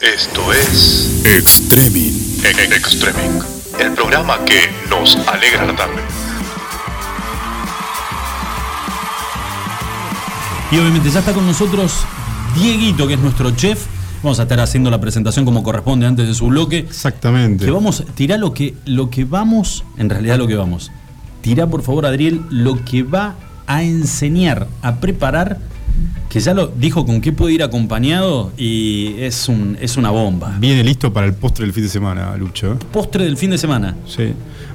Esto es Extreming. E- Extreming, el programa que nos alegra la tarde. Y obviamente ya está con nosotros Dieguito, que es nuestro chef. Vamos a estar haciendo la presentación como corresponde antes de su bloque. Exactamente. Que vamos, tirá lo que, lo que vamos, en realidad lo que vamos. Tirá por favor, Adriel, lo que va a enseñar, a preparar, que ya lo dijo con qué puede ir acompañado y es, un, es una bomba. Viene listo para el postre del fin de semana, Lucho. ¿eh? Postre del fin de semana. Sí.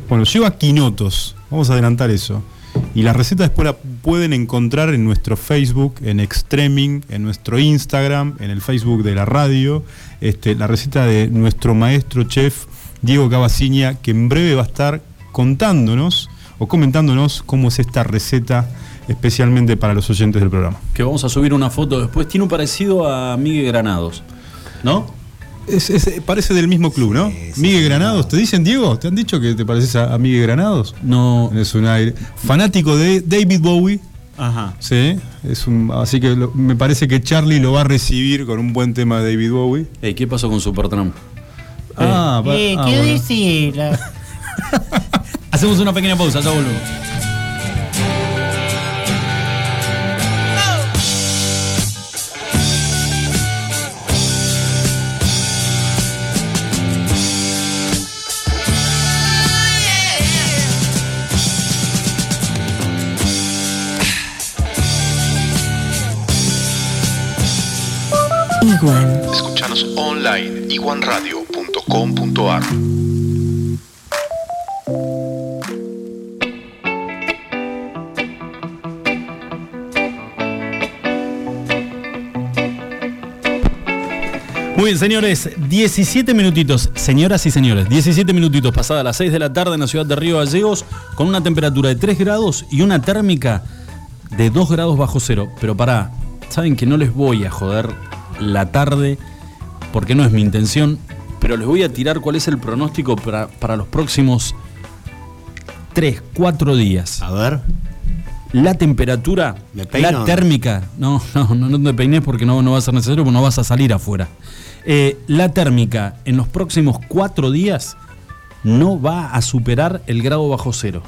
Bueno, lleva quinotos. Vamos a adelantar eso. Y la receta después la pueden encontrar en nuestro Facebook, en Extreming, en nuestro Instagram, en el Facebook de la radio. Este, la receta de nuestro maestro chef Diego Cavaciña, que en breve va a estar contándonos o comentándonos cómo es esta receta especialmente para los oyentes del programa. Que vamos a subir una foto después. Tiene un parecido a Miguel Granados. ¿No? Es, es- parece del mismo club, ¿no? Miguel Granados, ¿te dicen, Diego? ¿Te han dicho que te pareces a, a Miguel Granados? No. Es un aire. Fanático de David Bowie. Ajá. Sí, es un, así que lo- me parece que Charlie lo va a recibir con un buen tema de David Bowie. Ey, ¿Qué pasó con Supertramp? Ah, va- Eh, ah, ¿Qué bueno. Hacemos una pequeña pausa, ya volvemos. Iguan. Escuchanos online iguanradio.com.ar. Muy bien, señores, 17 minutitos, señoras y señores, 17 minutitos pasadas las 6 de la tarde en la ciudad de Río Gallegos, con una temperatura de 3 grados y una térmica de 2 grados bajo cero. Pero pará, saben que no les voy a joder la tarde, porque no es mi intención, pero les voy a tirar cuál es el pronóstico para, para los próximos 3, 4 días. A ver. La temperatura, ¿Me peino? la térmica, no, no, no, no te peines porque no, no va a ser necesario, porque no vas a salir afuera. Eh, la térmica en los próximos cuatro días no va a superar el grado bajo cero.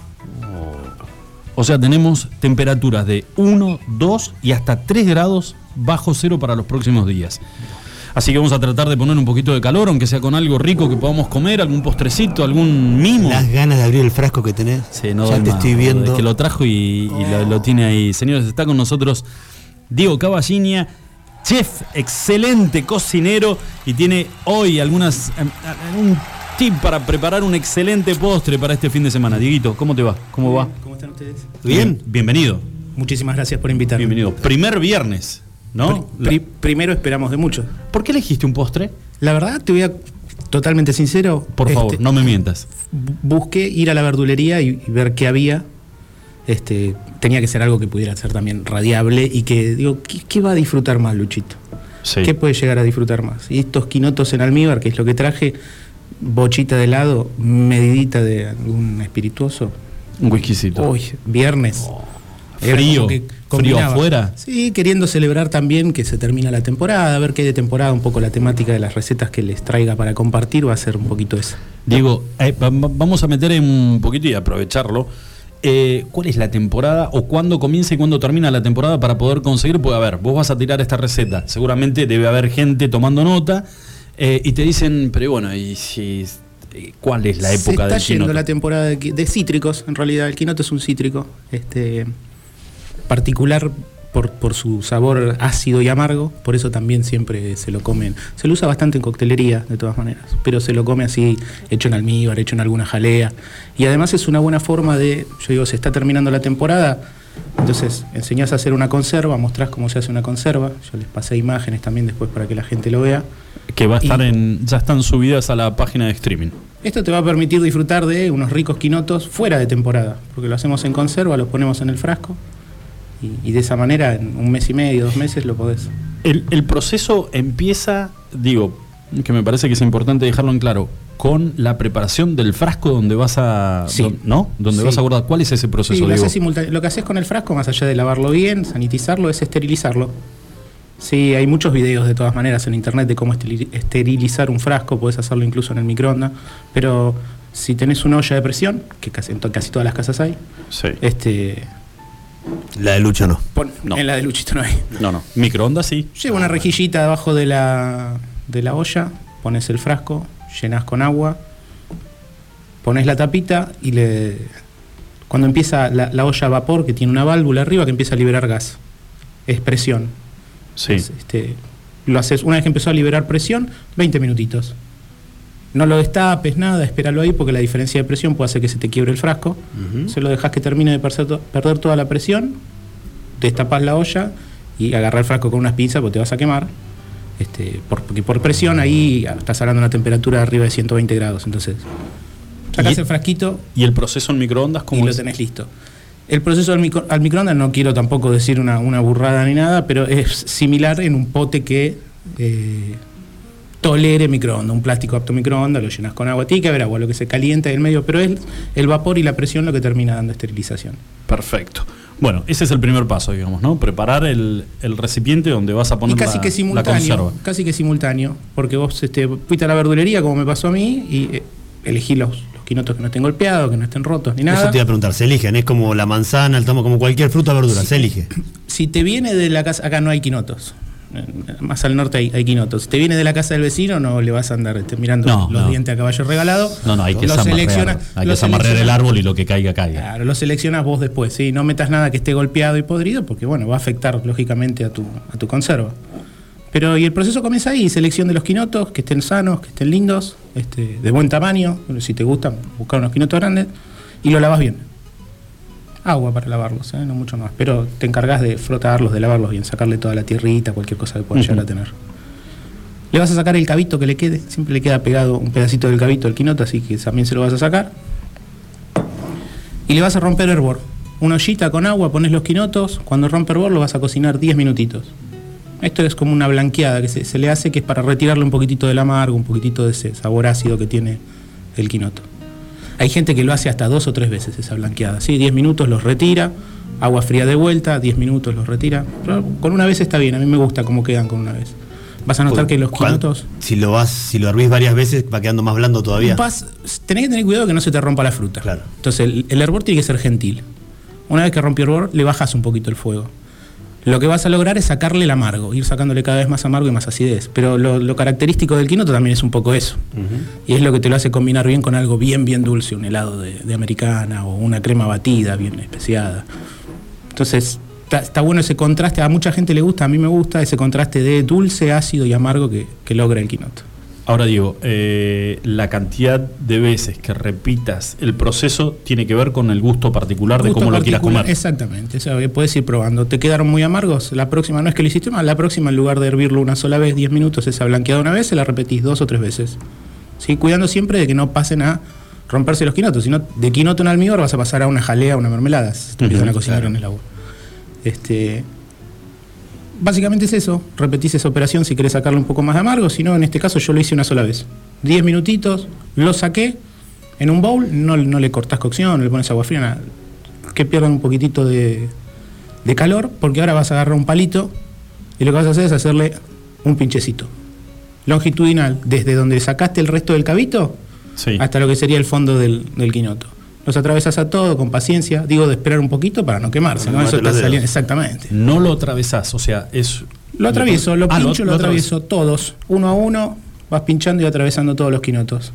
O sea, tenemos temperaturas de 1, 2 y hasta 3 grados bajo cero para los próximos días. Así que vamos a tratar de poner un poquito de calor, aunque sea con algo rico que podamos comer, algún postrecito, algún mimo. Las ganas de abrir el frasco que tenés. Sí, no ya te más, estoy viendo. Es que lo trajo y, y lo, lo tiene ahí. Señores, está con nosotros Diego Caballinia, chef, excelente cocinero y tiene hoy algunas em, un tip para preparar un excelente postre para este fin de semana. Dieguito, ¿cómo te va? ¿Cómo va? ¿Cómo están ustedes? Bien, bienvenido. Muchísimas gracias por invitarme. Bienvenido. Primer viernes, ¿no? Pri- primero esperamos de mucho. ¿Por qué elegiste un postre? La verdad, te voy a totalmente sincero. Por favor, este, no me mientas. bu- Busqué ir a la verdulería y, y ver qué había. Este, tenía que ser algo que pudiera ser también radiable y que, digo, ¿qué, qué va a disfrutar más, Luchito? Sí. ¿Qué puede llegar a disfrutar más? Y estos quinotos en almíbar, que es lo que traje, bochita de helado, medidita de algún espirituoso. Un whiskycito. Uy, viernes. Era Frío, como frío afuera. Sí, queriendo celebrar también que se termina la temporada, a ver qué de temporada, un poco la temática de las recetas que les traiga para compartir va a ser un poquito esa. Diego, eh, va- va- vamos a meter en un poquito y aprovecharlo. Eh, ¿Cuál es la temporada o cuándo comienza y cuándo termina la temporada para poder conseguir? Pues a ver, vos vas a tirar esta receta. Seguramente debe haber gente tomando nota eh, y te dicen, pero bueno, ¿y si, cuál es la se época está del yendo quinoto? la temporada de, de cítricos, en realidad. El quinoto es un cítrico, este, particular por, por su sabor ácido y amargo, por eso también siempre se lo comen. Se lo usa bastante en coctelería, de todas maneras, pero se lo come así, hecho en almíbar, hecho en alguna jalea. Y además es una buena forma de, yo digo, se está terminando la temporada, entonces enseñás a hacer una conserva, mostrás cómo se hace una conserva, yo les pasé imágenes también después para que la gente lo vea. Que va a estar Y- en. ya están subidas a la página de streaming. Esto te va a permitir disfrutar de unos ricos quinotos fuera de temporada, porque lo hacemos en conserva, los ponemos en el frasco y, y de esa manera en un mes y medio, dos meses lo podés. El, el proceso empieza, digo, que me parece que es importante dejarlo en claro, con la preparación del frasco donde vas a. Sí. don- ¿No? Donde Sí. vas a guardar. ¿Cuál es ese proceso, Sí, lo, haces lo que haces con el frasco, más allá de lavarlo bien, sanitizarlo, es esterilizarlo. Sí, hay muchos videos de todas maneras en internet de cómo esteri- esterilizar un frasco, puedes hacerlo incluso en el microondas, pero si tenés una olla de presión, que casi, en casi todas las casas hay, este, La de Lucha no. pon- No. en la de Luchito no hay. No, no. Microondas sí. Lleva una rejillita debajo de la, de la olla, pones el frasco, llenas con agua, pones la tapita y le. Cuando empieza la, la olla a vapor, que tiene una válvula arriba que empieza a liberar gas, es presión. Sí. Es, este, lo haces, una vez que empezó a liberar presión, 20 minutitos. No lo destapes, nada, espéralo ahí porque la diferencia de presión puede hacer que se te quiebre el frasco. Se lo dejas que termine de perder, to- perder toda la presión, destapas la olla y agarrar el frasco con unas pinzas porque te vas a quemar. Este, por- porque por presión ahí estás hablando de una temperatura arriba de 120 grados. Entonces, sacás Y- el frasquito ¿Y el proceso en microondas y cómo lo es? tenés listo. El proceso al, micro- al microondas no quiero tampoco decir una, una burrada ni nada, pero es similar en un pote que eh, tolere microondas, un plástico apto microondas, lo llenas con agua, haber agua, lo que se calienta en medio, pero es el vapor y la presión lo que termina dando esterilización. Perfecto. Bueno, ese es el primer paso, digamos, ¿no? Preparar el, el recipiente donde vas a Y poner casi la, que la simultáneo, conserva. casi que simultáneo, porque vos este, fuiste a la verdulería como me pasó a mí y eh, elegí los, los quinotos que no estén golpeados, que no estén rotos ni nada. Eso te iba a preguntar, se eligen, es como la manzana, el tomo, como cualquier fruta o verdura, se elige. si te viene de la casa, acá no hay quinotos. Más al norte hay, hay quinotos. Si te viene de la casa del vecino, no le vas a andar este, mirando No, los no. dientes a caballo regalado. No, no, hay que desamarrear el árbol y lo que caiga, caiga. Claro, lo seleccionas vos después, ¿sí? No metas nada que esté golpeado y podrido, porque bueno, va a afectar lógicamente a tu, a tu conserva. Pero y el proceso comienza ahí, selección de los quinotos, que estén sanos, que estén lindos, este, de buen tamaño, si te gustan, buscar unos quinotos grandes, y lo lavas bien. Agua para lavarlos, ¿eh? no mucho más. Pero te encargas de frotarlos, de lavarlos bien, sacarle toda la tierrita, cualquier cosa que puedan llegar a tener. Le vas a sacar el cabito que le quede, siempre le queda pegado un pedacito del cabito al quinoto, así que también se lo vas a sacar y le vas a romper hervor. Una ollita con agua, pones los quinotos, cuando rompe hervor lo vas a cocinar 10 minutitos. Esto es como una blanqueada que se, se le hace, que es para retirarle un poquitito del amargo, un poquitito de ese sabor ácido que tiene el quinoto. Hay gente que lo hace hasta dos o tres veces esa blanqueada. ¿sí? 10 minutos los retira, agua fría de vuelta, 10 minutos los retira. Pero con una vez está bien, a mí me gusta cómo quedan con una vez. Vas a notar que los ¿Cuán- quinotos... Si lo vas, si lo hervís varias veces, va quedando más blando todavía. Vas- tenés que tener cuidado que no se te rompa la fruta. Claro. Entonces el, el hervor tiene que ser gentil. Una vez que rompió el hervor, le bajas un poquito el fuego. Lo que vas a lograr es sacarle el amargo, ir sacándole cada vez más amargo y más acidez. Pero lo, lo característico del quinoto también es un poco eso. Y es lo que te lo hace combinar bien con algo bien, bien dulce, un helado de, de americana o una crema batida bien especiada. Entonces, está, está bueno ese contraste, a mucha gente le gusta, a mí me gusta ese contraste de dulce, ácido y amargo que, que logra el quinoto. Ahora digo, eh, la cantidad de veces que repitas el proceso tiene que ver con el gusto particular de cómo lo quieras particular, comer. Exactamente, o sea, que puedes ir probando. ¿Te quedaron muy amargos? La próxima no es que lo hiciste mal, la próxima en lugar de hervirlo una sola vez, 10 minutos, esa blanqueada una vez, se la repetís dos o tres veces. ¿Sí? Cuidando siempre de que no pasen a romperse los quinotos, sino de quinoto en almíbar vas a pasar a una jalea, a una mermelada, se te empiezan a cocinar en el agua. Este, básicamente es eso, repetís esa operación si querés sacarle un poco más de amargo, si no, en este caso yo lo hice una sola vez. 10 minutitos, lo saqué en un bowl, no, no le cortás cocción, no le pones agua fría, nada. que pierdan un poquitito de, de calor, porque ahora vas a agarrar un palito y lo que vas a hacer es hacerle un pinchecito longitudinal, desde donde sacaste el resto del cabito Sí. hasta lo que sería el fondo del, del quinoto. Los atravesas a todo con paciencia, digo de esperar un poquito para no quemarse, ¿no? no Eso está saliendo, exactamente. No lo atravesás, o sea, es. Lo atravieso, lo Ah, pincho, lo, atravieso todos, uno a uno, vas pinchando y atravesando todos los quinotos.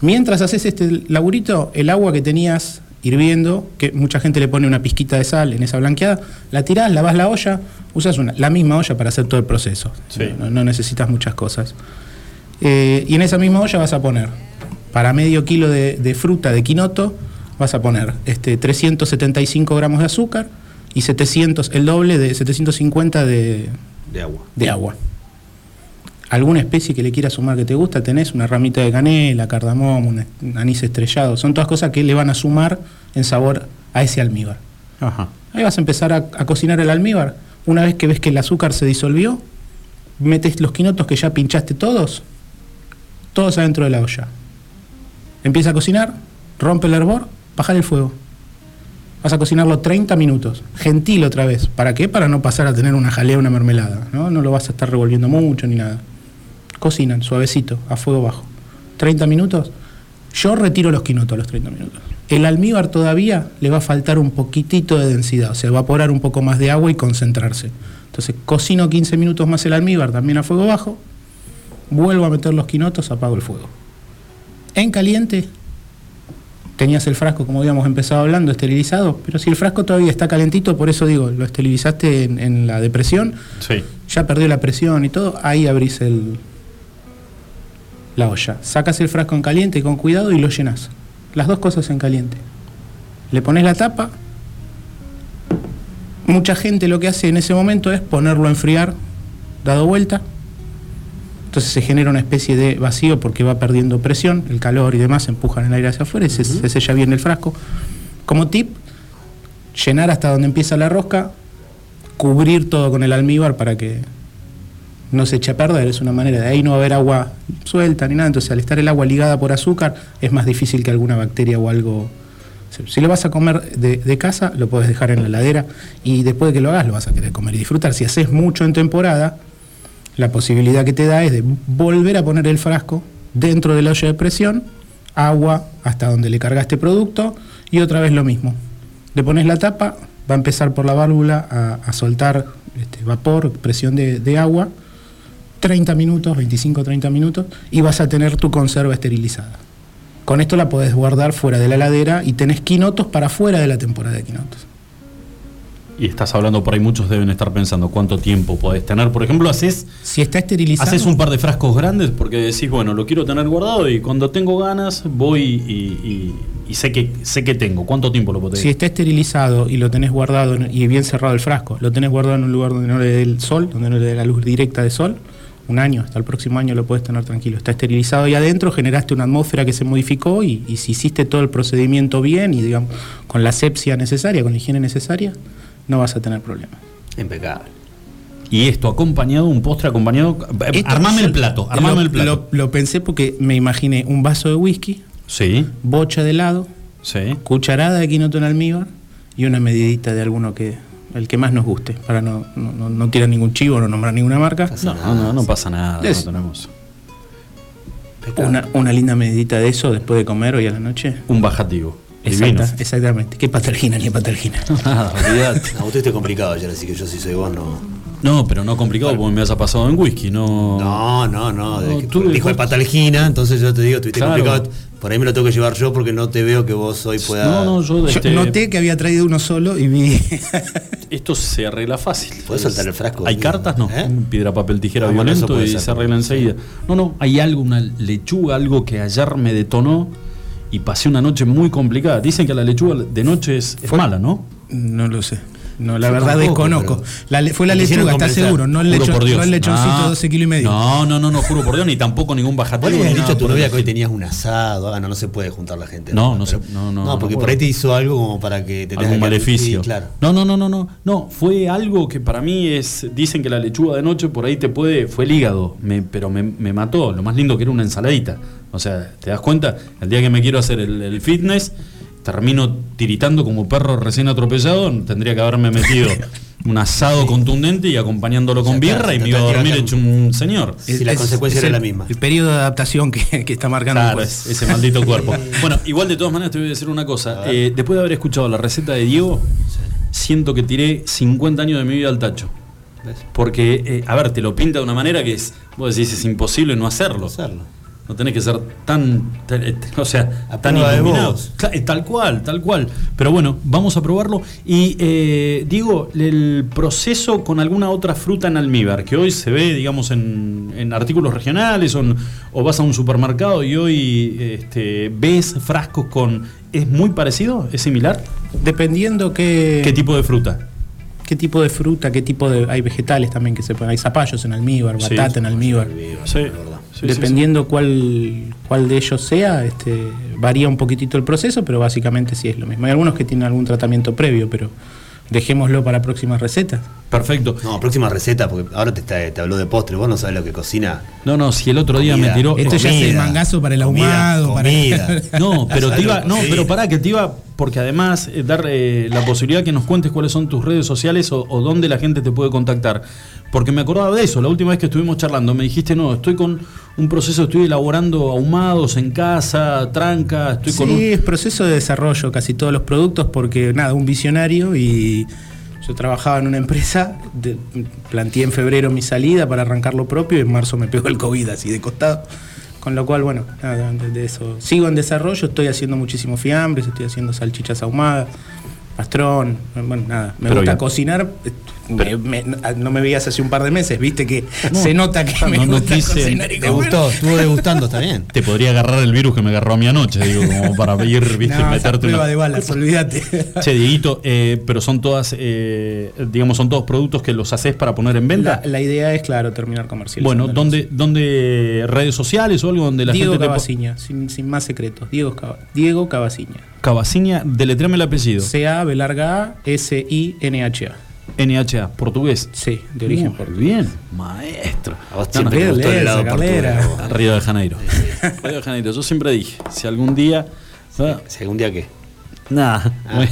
Mientras haces este laburito, el agua que tenías hirviendo, que mucha gente le pone una pizquita de sal en esa blanqueada, la tirás, lavas la olla, usas una, la misma olla para hacer todo el proceso. Sí. No, no necesitas muchas cosas. Eh, y en esa misma olla vas a poner, para medio kilo de, de fruta de quinoto, vas a poner este, 375 gramos de azúcar y 700, el doble de 750 de, De agua. de agua. Alguna especie que le quieras sumar que te gusta, tenés una ramita de canela, cardamomo, un, anís estrellado, son todas cosas que le van a sumar en sabor a ese almíbar. Ajá. Ahí vas a empezar a, a cocinar el almíbar. Una vez que ves que el azúcar se disolvió, metes los quinotos que ya pinchaste todos, todos adentro de la olla. Empieza a cocinar, rompe el hervor, bajar el fuego. Vas a cocinarlo 30 minutos. Gentil otra vez. ¿Para qué? Para no pasar a tener una jalea, una mermelada. ¿no? no lo vas a estar revolviendo mucho ni nada. Cocinan suavecito, a fuego bajo. 30 minutos. Yo retiro los quinotos a los 30 minutos. El almíbar todavía le va a faltar un poquitito de densidad, o sea, evaporar un poco más de agua y concentrarse. Entonces cocino 15 minutos más el almíbar también a fuego bajo, vuelvo a meter los quinotos, apago el fuego. En caliente tenías el frasco, como habíamos empezado hablando, esterilizado, pero si el frasco todavía está calentito, por eso digo, lo esterilizaste en, en la depresión, Sí. ya perdió la presión y todo, ahí abrís el, la olla. Sacas el frasco en caliente con cuidado y lo llenas. Las dos cosas en caliente. Le pones la tapa. Mucha gente lo que hace en ese momento es ponerlo a enfriar, dado vuelta. Entonces se genera una especie de vacío porque va perdiendo presión, el calor y demás empujan el aire hacia afuera y se, se sella bien el frasco. Como tip, llenar hasta donde empieza la rosca, cubrir todo con el almíbar para que no se eche a perder, es una manera, de ahí no va a haber agua suelta ni nada, entonces al estar el agua ligada por azúcar es más difícil que alguna bacteria o algo... Si lo vas a comer de, de casa, lo puedes dejar en la heladera y después de que lo hagas lo vas a querer comer y disfrutar. Si haces mucho en temporada, la posibilidad que te da es de volver a poner el frasco dentro de la olla de presión, agua hasta donde le cargaste producto y otra vez lo mismo. Le pones la tapa, va a empezar por la válvula a, soltar este, vapor, presión de, de agua, 30 minutos, 25-30 minutos, y vas a tener tu conserva esterilizada. Con esto la podés guardar fuera de la heladera y tenés quinotos para fuera de la temporada de quinotos. Y estás hablando por ahí, muchos deben estar pensando cuánto tiempo podés tener. Por ejemplo, haces, Si está esterilizado... haces un par de frascos grandes porque decís, bueno, lo quiero tener guardado y cuando tengo ganas voy y, y- y sé, que, sé que tengo. ¿Cuánto tiempo lo podés Si está esterilizado y lo tenés guardado y bien cerrado el frasco, lo tenés guardado en un lugar donde no le dé el sol, donde no le dé la luz directa de sol, un año, hasta el próximo año lo puedes tener tranquilo. Está esterilizado ahí adentro, generaste una atmósfera que se modificó y, y si hiciste todo el procedimiento bien y digamos con la asepsia necesaria, con la higiene necesaria, no vas a tener problemas. Impecable. Y esto acompañado, un postre acompañado. eh, Esto armame el plato, armame lo, el plato. Lo, lo pensé porque me imaginé un vaso de whisky, Sí, bocha de helado, sí. cucharada de quinoto en almíbar y una medidita de alguno que el que más nos guste, para no, no, no- no tirar ningún chivo, no nombrar ninguna marca. No, no, no, no pasa nada. Es- No tenemos. Una, una linda medidita de eso después de comer hoy a la noche. Un bajativo. Exacta- exactamente. ¿Qué patergina ni patergina? Nada, olvidate. No, usted está complicado ayer, así que yo si soy vos no. No, pero no complicado porque me has pasado en whisky, no. No, no, no. No, tú- dijo de patalgina, entonces yo te digo, estuviste Claro. complicado. Por ahí me lo tengo que llevar yo porque no te veo que vos hoy puedas. No, no, yo, Yo este, noté que había traído uno solo y vi. esto se arregla fácil. ¿Podés soltar el frasco? ¿Hay cartas? No. ¿Eh? Piedra, papel, tijera, Ah, eso violento puede y ser. se arregla enseguida. No, no, hay algo, una lechuga, algo que ayer me detonó y pasé una noche muy complicada. Dicen que la lechuga de noche es, es mala, ¿no? No lo sé. No, la verdad tampoco, desconozco. La fue la lechuga, ¿estás convencer. seguro? No el, por Dios. no el lechoncito Ah, de 12 kilos y medio. No, no, no, no, juro por Dios, ni tampoco ningún bajativo. Vos le dicho a tu novia que hoy tenías un asado. Ah, no, no se puede juntar la gente. No, no Pero- se- no, no, No, no porque por ahí te hizo algo como para que te tengas que- maleficio. Sí, claro. No, no, no, no, no. No, fue algo que para mí es. Dicen que la lechuga de noche por ahí te puede. Fue el hígado, me- pero me, me mató. Lo más lindo que era una ensaladita. O sea, ¿te das cuenta? El día que me quiero hacer el, el fitness, termino tiritando como perro recién atropellado. Tendría que haberme metido un asado contundente y acompañándolo con está, birra y me iba a dormir hecho un señor. Si la consecuencia es era el- la misma. El periodo de adaptación que, que está marcando Claro, el es- ese maldito cuerpo. Bueno, igual de todas maneras te voy a decir una cosa. Eh, después de haber escuchado la receta de Diego, siento que tiré 50 años de mi vida al tacho. ¿Ves? Porque, eh, a ver, te lo pinta de una manera que es, vos decís, es imposible no hacerlo. Hacerlo. No tenés que ser tan, eh, o sea, A tan prueba de iluminado. vos. Cla- eh, Tal cual, tal cual. Pero bueno, vamos a probarlo. Y eh, digo, el proceso con alguna otra fruta en almíbar, que hoy se ve, digamos, en, en artículos regionales o, en- o vas a un supermercado y hoy este, ves frascos con... ¿Es muy parecido? ¿Es similar? Dependiendo qué, ¿Qué tipo de fruta? qué tipo de fruta, qué tipo de. Hay vegetales también que se pueden. Hay zapallos en almíbar, Sí. batata en almíbar. Sí, la verdad. Sí, sí, Dependiendo Cuál, cuál de ellos sea, este, varía un poquitito el proceso, pero básicamente sí es lo mismo. Hay algunos que tienen algún tratamiento previo, pero, dejémoslo para próximas recetas. Perfecto. No, próxima receta, porque ahora te, está- te habló de postre, vos no sabés lo que cocina. No, no, si el otro día me tiró. Esto ya es el mangazo para el comida, ahumado, para-. No, pero te iba, no, Sí. pero pará, que te iba, porque además eh, dar eh, la posibilidad que nos cuentes cuáles son tus redes sociales o, o dónde la gente te puede contactar. Porque me acordaba de eso, la última vez que estuvimos charlando, me dijiste, no, estoy con un proceso, estoy elaborando ahumados en casa, tranca, estoy con Sí, un... es proceso de desarrollo casi todos los productos porque nada, un visionario y yo trabajaba en una empresa, planteé en febrero mi salida para arrancar lo propio y en marzo me pegó el COVID así de costado. Con lo cual, bueno, nada, de eso. Sigo en desarrollo, estoy haciendo muchísimos fiambres, estoy haciendo salchichas ahumadas, pastrón, bueno, nada, me Pero gusta bien. cocinar. me- me- no me veías hace un par de meses, viste que se nota que me no, no gusta quise- cocinar y ¿Te comer. gustó? Estuvo degustando, está bien. Te podría agarrar el virus que me agarró a mí anoche, digo, como para ir, viste, No, meterte prueba una... de balas, olvídate. Che, Dieguito, eh, pero son todas, eh, digamos, son todos productos que los haces para poner en venta. La, la idea es, claro, terminar comercial. bueno, ¿dónde, ¿dónde redes sociales o algo donde la Diego gente sin, sin más secretos. Diego, Diego. Cavaciña, deletréame el apellido. C-A, B larga A, S-I-N-H-A. NHA, portugués. Sí, de origen Muy portugués. bien, maestro. A vos No, siempre no, te gustó el esa portugués. Río de Janeiro. Río de Janeiro, yo siempre dije, si algún día. Si algún día qué. Nada, Ah.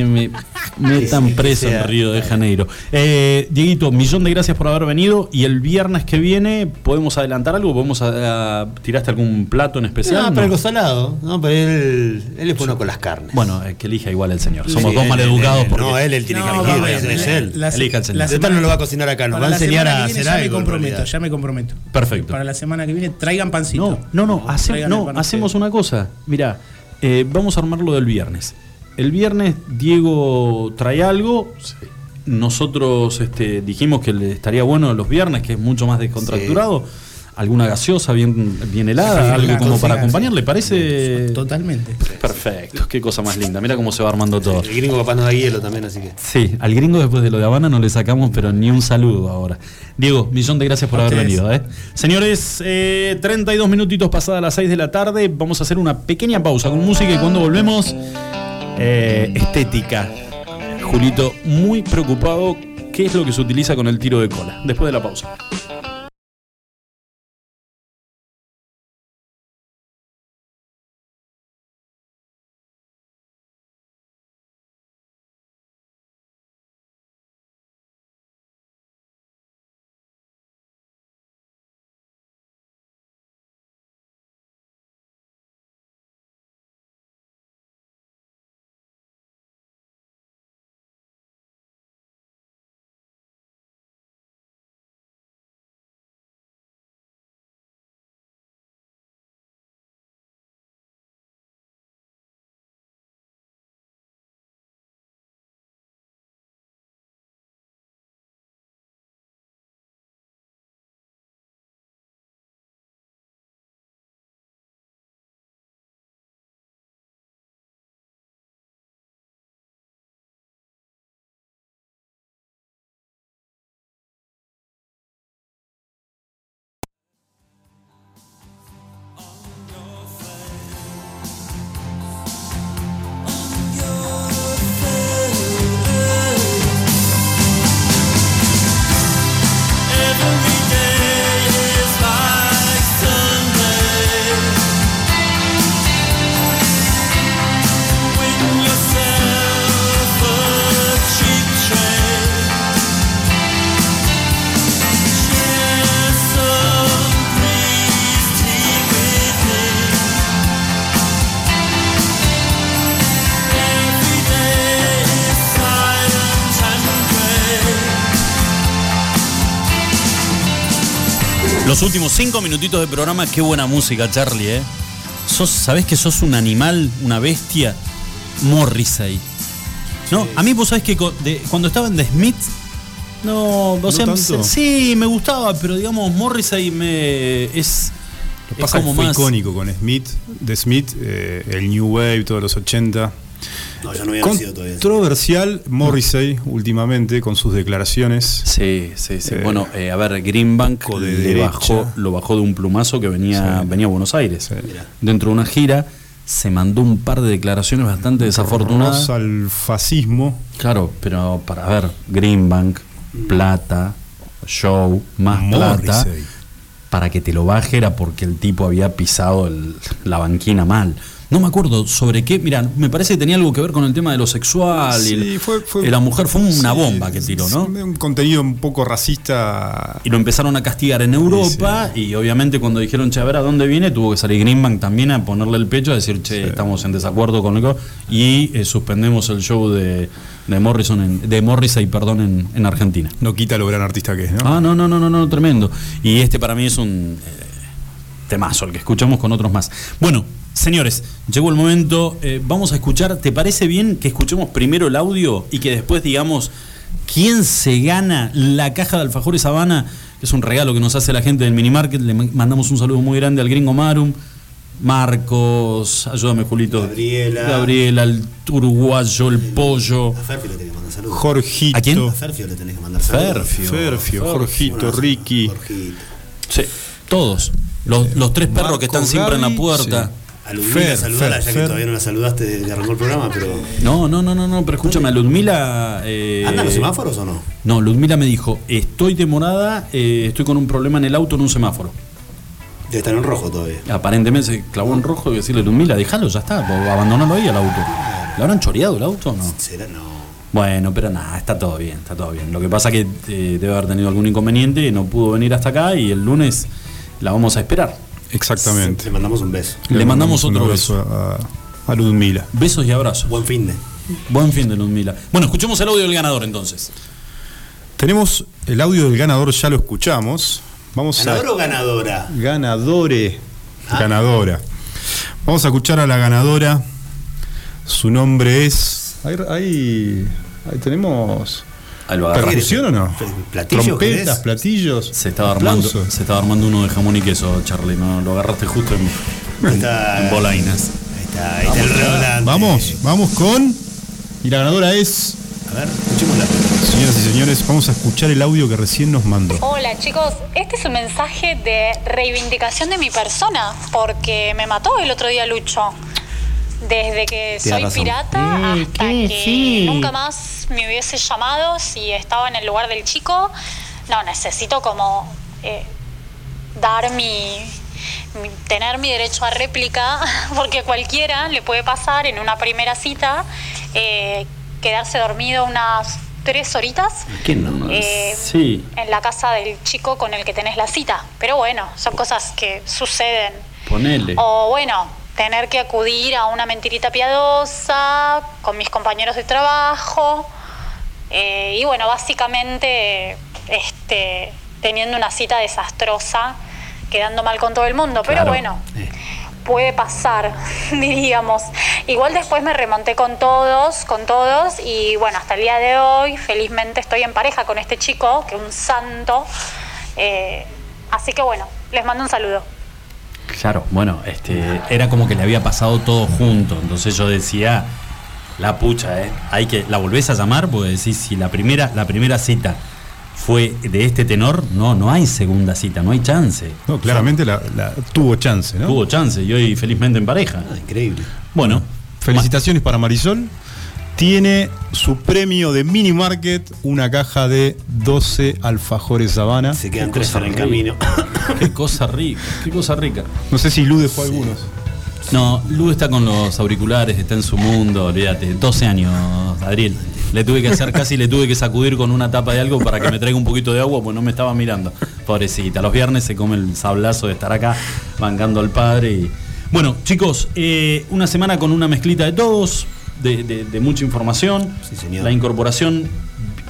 Me- que me metan sí, preso en Río de Janeiro. Eh, Dieguito, millón de gracias por haber venido. Y el viernes que viene, ¿podemos adelantar algo? ¿Podemos a- a- ¿Tiraste algún plato en especial? No, No. pero algo salado. No, pero él, él es bueno con las carnes. Bueno, eh, que elija igual el señor. Somos Sí, dos él, maleducados él, porque. No, él, él tiene No, que elegir, es, él. la- Elija el señor. la Zeta semana- no lo va a cocinar acá, nos para va a enseñar a hacer ya me algo. en comprometo, realidad. ya me comprometo. Perfecto. Para la semana que viene, traigan pancito. No, no, no, hace- no, hacemos una cosa. Mira, vamos a armarlo del viernes. El viernes Diego trae algo. Nosotros este, dijimos que le estaría bueno los viernes, que es mucho más descontracturado. Alguna gaseosa bien, bien helada, Sí, algo como para acompañar, sí. ¿le parece? Totalmente. Perfecto, qué cosa más linda. Mira cómo se va armando todo. El gringo capaz nos da hielo también, así que. Sí, al gringo después de lo de Habana no le sacamos, pero ni un saludo ahora. Diego, millón de gracias por A haber ustedes. venido. ¿eh? Señores, eh, 32 minutitos pasadas las 6 de la tarde, vamos a hacer una pequeña pausa con música y cuando volvemos, eh, estética. Julito, muy preocupado, ¿qué es lo que se utiliza con el tiro de cola? Después de la pausa. Los últimos cinco minutitos de programa, qué buena música, Charlie, ¿eh? Sos, ¿Sabés que sos un animal, una bestia? Morrissey. No, a mí vos sabés que de- cuando estaba en The Smiths, no, o sea, tanto? sí, me gustaba, pero digamos, Morrissey me es, Lo pasa es como que fue más... icónico con Smith, de Smith, eh, el New Wave, todos los 80. No, yo no había nacido todavía. Controversial Morrissey últimamente con sus declaraciones. Sí, sí, sí. Eh, bueno, eh, a ver, Greenbank de le derecha. bajó, lo bajó de un plumazo que venía, Sí. venía a Buenos Aires. Sí. Dentro de una gira, se mandó un par de declaraciones bastante desafortunadas. Al fascismo. Claro, pero para ver, Greenbank, plata, show, más plata, para que te lo baje era porque el tipo había pisado el- la banquina mal. No me acuerdo sobre qué, mira, me parece que tenía algo que ver con el tema de lo sexual. y el- Sí, fue- fue- y la mujer fue una sí, bomba que tiró, ¿no? Un contenido un poco racista. Y lo empezaron a castigar en Europa y obviamente cuando dijeron, che, a ver a dónde viene, tuvo que salir Greenbank también a ponerle el pecho, a decir, che, estamos en desacuerdo con lo. Y eh, suspendemos el show de, de Morrison, en, de Morrissey, perdón, en, en Argentina. No quita lo gran artista que es, ¿no? Ah, no, no, no, no, no, tremendo. Y este para mí es un eh, temazo, el que escuchamos con otros más. Bueno, señores, llegó el momento, eh, vamos a escuchar, ¿te parece bien que escuchemos primero el audio y que después digamos quién se gana la caja de alfajores Habana, que es un regalo que nos hace la gente del minimarket? Le ma- mandamos un saludo muy grande al gringo Marum. Marcos, ayúdame Julito. Gabriela. Gabriela, el uruguayo, el pollo. A Ferfio le tenés que mandar saludos. Jorgito. ¿A quién? A Ferfio le tenés que mandar saludos. Ferfio. Ferfio, Jorgito, Bueno, Ricky. Jorgito. Sí, todos. Los, los tres perros que están siempre en la puerta. A Ludmila saludala, ya Fer. que todavía no la saludaste desde que arrancó el programa, pero. No, no, no, no, no, pero escúchame, a Ludmila. eh, ¿Andan los semáforos o no? No, Ludmila me dijo: Estoy demorada, eh, estoy con un problema en el auto en un semáforo. Debe estar en rojo todavía. Aparentemente se clavó en rojo y decirle: Ludmila, déjalo, ya está, abandonalo ahí al auto. ¿Le habrán choreado el auto o no? ¿Será? No. Bueno, pero nada, está todo bien, está todo bien. Lo que pasa que eh, debe haber tenido algún inconveniente, no pudo venir hasta acá y el lunes la vamos a esperar. Exactamente. Le mandamos un beso. Le mandamos otro abrazo a, a Ludmila. Besos y abrazos. Buen fin de. Buen fin de Ludmila. Bueno, escuchemos el audio del ganador entonces. Tenemos el audio del ganador, ya lo escuchamos. Vamos ¿Ganador a. o ganadora? Ganadore. Ah. Ganadora. Vamos a escuchar a la ganadora. Su nombre es. Ahí, ahí, ahí tenemos. Lo agarra. ¿Percusión o no? ¿Platillos Trompetas, platillos. Se estaba armando, se estaba armando uno de jamón y queso, Charlie. No, lo agarraste justo en, Ahí está. en bolainas. Ahí está, ahí está el. Vamos, vamos con. Y la ganadora es. A ver, escuchémosla. Señoras y señores, vamos a escuchar el audio que recién nos mandó. Hola chicos, este es un mensaje de reivindicación de mi persona, porque me mató el otro día Lucho. Desde que Tienes soy razón. pirata Eh, hasta ¿qué? que Sí. nunca más me hubiese llamado si estaba en el lugar del chico. No, necesito como eh, dar mi, mi- tener mi derecho a réplica, porque a cualquiera le puede pasar en una primera cita eh, quedarse dormido unas tres horitas eh, Sí. en la casa del chico con el que tenés la cita. Pero bueno, son cosas que suceden. Ponele. O bueno, tener que acudir a una mentirita piadosa con mis compañeros de trabajo. eh, y bueno, básicamente este, teniendo una cita desastrosa, quedando mal con todo el mundo. Pero Claro. bueno, Eh. puede pasar, diríamos. Igual después me remonté con todos, con todos, y bueno, hasta el día de hoy, felizmente estoy en pareja con este chico, que es un santo. Eh, así que bueno, les mando un saludo. Claro, bueno, este, era como que le había pasado todo junto. Entonces yo decía, la pucha, ¿eh? Hay que, la volvés a llamar porque decís, si la primera, la primera cita fue de este tenor, no, no hay segunda cita, no hay chance. No, claramente la, la- tuvo chance, ¿no? Tuvo chance y hoy felizmente en pareja. Ah, increíble. Bueno, Felicitaciones para Marisol. Tiene su premio de Mini Market, una caja de 12 alfajores Habana. Se quedan tres cosa en el rica. camino. qué cosa rica, qué cosa rica. No sé si Lu dejó algunos. No, Lu está con los auriculares, está en su mundo, olvídate. 12 años, Adriel. Le tuve que hacer casi, le tuve que sacudir con una tapa de algo para que me traiga un poquito de agua, pues no me estaba mirando. Pobrecita, los viernes se come el sablazo de estar acá, bancando al padre. Y... Bueno, chicos, eh, una semana con una mezclita de todos, de, de- de mucha información. Sí, señor. La incorporación,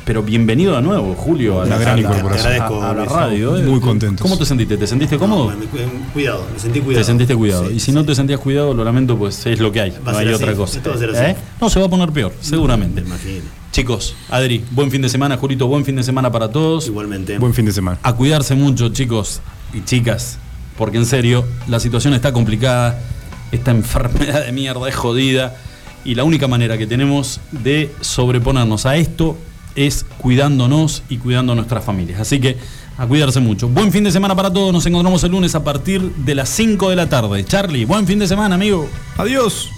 pero bienvenido de nuevo, Julio, a Una la, gran incorporación. a- Te agradezco, a la radio. eh. Muy contentos. ¿Cómo te sentiste? ¿Te sentiste cómodo? No, me- me- cuidado, me sentí cuidado. Te sentiste cuidado. Sí, y si sí. no te sentías cuidado, lo lamento, pues es lo que hay. Va no hay así, otra cosa. ¿Eh? No, se va a poner peor, seguramente. Me imagino. Chicos, Adri, buen fin de semana. Julito, buen fin de semana para todos. Igualmente. Buen fin de semana. A cuidarse mucho, chicos y chicas, porque en serio, la situación está complicada. Esta enfermedad de mierda es jodida. Y la única manera que tenemos de sobreponernos a esto es cuidándonos y cuidando a nuestras familias. Así que A cuidarse mucho. Buen fin de semana para todos. Nos encontramos el lunes a partir de las 5 de la tarde. Charlie, buen fin de semana, amigo. Adiós.